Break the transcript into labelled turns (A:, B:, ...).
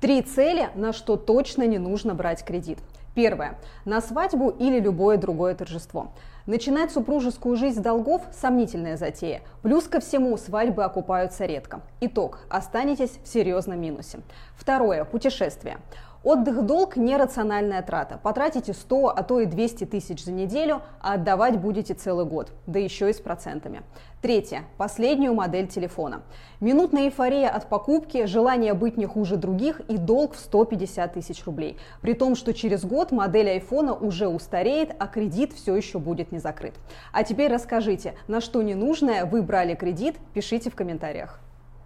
A: Три цели, на что точно не нужно брать кредит. Первое. На свадьбу или любое другое торжество. Начинать супружескую жизнь с долгов – сомнительная затея. Плюс ко всему, свадьбы окупаются редко. Итог – останетесь в серьезном минусе. Второе. Путешествие. Отдых долг – нерациональная трата. Потратите 100, а то и 200 тысяч за неделю, а отдавать будете целый год, да еще и с процентами. Третье. Последнюю модель телефона. Минутная эйфория от покупки, желание быть не хуже других и долг в 150 тысяч рублей. При том, что через год модель айфона уже устареет, а кредит все еще будет не закрыт. А теперь расскажите, на что ненужное вы брали кредит, пишите в комментариях.